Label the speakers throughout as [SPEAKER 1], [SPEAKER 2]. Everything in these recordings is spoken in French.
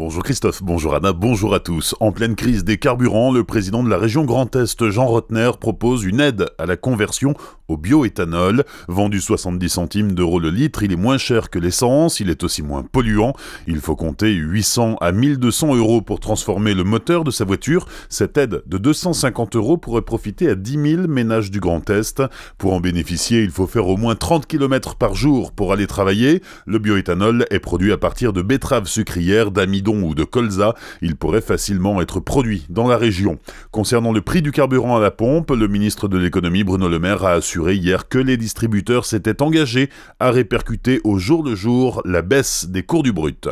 [SPEAKER 1] Bonjour Christophe, bonjour Anna, bonjour à tous. En pleine crise des carburants, le président de la région Grand Est, Jean Rotner, propose une aide à la conversion au bioéthanol. Vendu 70 centimes d'euros le litre, il est moins cher que l'essence, il est aussi moins polluant. Il faut compter 800 à 1200 euros pour transformer le moteur de sa voiture. Cette aide de 250 euros pourrait profiter à 10 000 ménages du Grand Est. Pour en bénéficier, il faut faire au moins 30 km par jour pour aller travailler. Le bioéthanol est produit à partir de betteraves sucrières, ou de colza, il pourrait facilement être produit dans la région. Concernant le prix du carburant à la pompe, le ministre de l'économie Bruno Le Maire a assuré hier que les distributeurs s'étaient engagés à répercuter au jour le jour la baisse des cours du brut.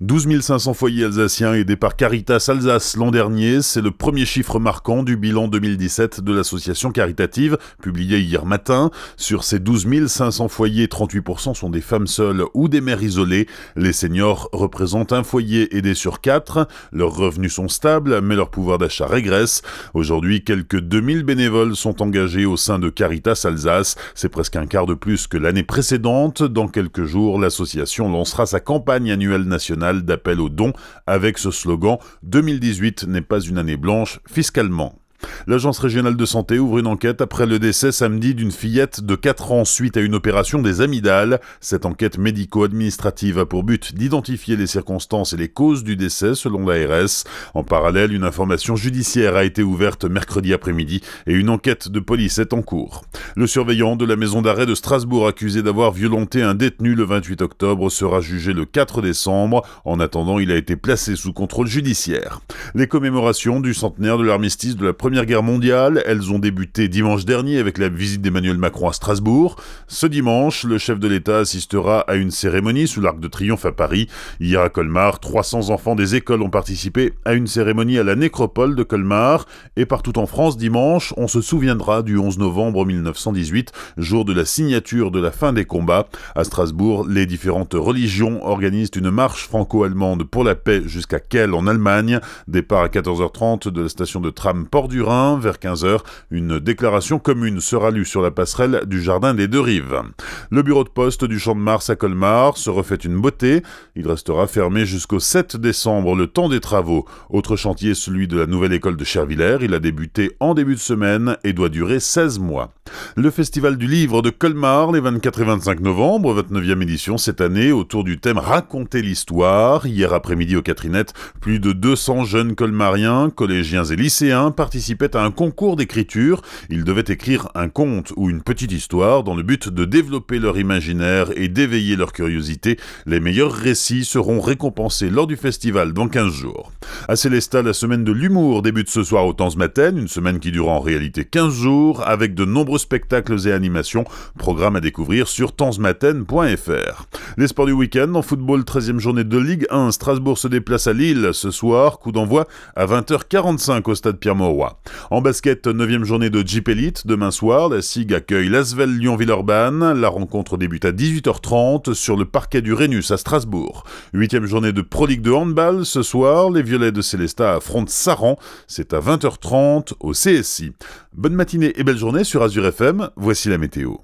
[SPEAKER 1] 12 500 foyers alsaciens aidés par Caritas Alsace l'an dernier, c'est le premier chiffre marquant du bilan 2017 de l'association caritative, publié hier matin. Sur ces 12 500 foyers, 38% sont des femmes seules ou des mères isolées. Les seniors représentent un foyer sur 4. Leurs revenus sont stables, mais leur pouvoir d'achat régresse. Aujourd'hui, quelques 2000 bénévoles sont engagés au sein de Caritas Alsace. C'est presque un quart de plus que l'année précédente. Dans quelques jours, l'association lancera sa campagne annuelle nationale d'appel aux dons avec ce slogan 2018 n'est pas une année blanche fiscalement. L'Agence régionale de santé ouvre une enquête après le décès samedi d'une fillette de 4 ans suite à une opération des amygdales. Cette enquête médico-administrative a pour but d'identifier les circonstances et les causes du décès selon l'ARS. En parallèle, une information judiciaire a été ouverte mercredi après-midi et une enquête de police est en cours. Le surveillant de la maison d'arrêt de Strasbourg accusé d'avoir violenté un détenu le 28 octobre sera jugé le 4 décembre. En attendant, il a été placé sous contrôle judiciaire. Les commémorations du centenaire de l'armistice de la Première Guerre mondiale. Elles ont débuté dimanche dernier avec la visite d'Emmanuel Macron à Strasbourg. Ce dimanche, le chef de l'État assistera à une cérémonie sous l'Arc de Triomphe à Paris. Hier à Colmar, 300 enfants des écoles ont participé à une cérémonie à la nécropole de Colmar. Et partout en France, dimanche, on se souviendra du 11 novembre 1918, jour de la signature de la fin des combats. À Strasbourg, les différentes religions organisent une marche franco-allemande pour la paix jusqu'à Kiel en Allemagne. Départ à 14h30 de la station de tram Port du Rhin. Vers 15h, une déclaration commune sera lue sur la passerelle du Jardin des Deux Rives. Le bureau de poste du Champ de Mars à Colmar se refait une beauté. Il restera fermé jusqu'au 7 décembre, le temps des travaux. Autre chantier, celui de la nouvelle école de Chervillers. Il a débuté en début de semaine et doit durer 16 mois. Le Festival du Livre de Colmar, les 24 et 25 novembre, 29e édition cette année, autour du thème Raconter l'histoire. Hier après-midi au Catrinette, plus de 200 jeunes colmariens, collégiens et lycéens participaient à un concours d'écriture. Ils devaient écrire un conte ou une petite histoire dans le but de développer leur imaginaire et d'éveiller leur curiosité. Les meilleurs récits seront récompensés lors du festival dans 15 jours. À Célestat, la semaine de l'humour débute ce soir au Temps Matin, une semaine qui dure en réalité 15 jours, avec de nombreux spectacles et animations. Programme à découvrir sur tansmaten.fr. Les sports du week-end, en football, 13e journée de Ligue 1, Strasbourg se déplace à Lille ce soir, coup d'envoi à 20h45 au stade Pierre-Mauroy. En basket, 9e journée de Jeep Elite, demain soir, la SIG accueille l'Asvel Lyon-Villeurbanne. La rencontre débute à 18h30 sur le parquet du Rhenus à Strasbourg. 8e journée de Pro League de handball, ce soir, les Violets de Célestat affrontent Saran, c'est à 20h30 au CSI. Bonne matinée et belle journée sur Azure FM, voici la météo.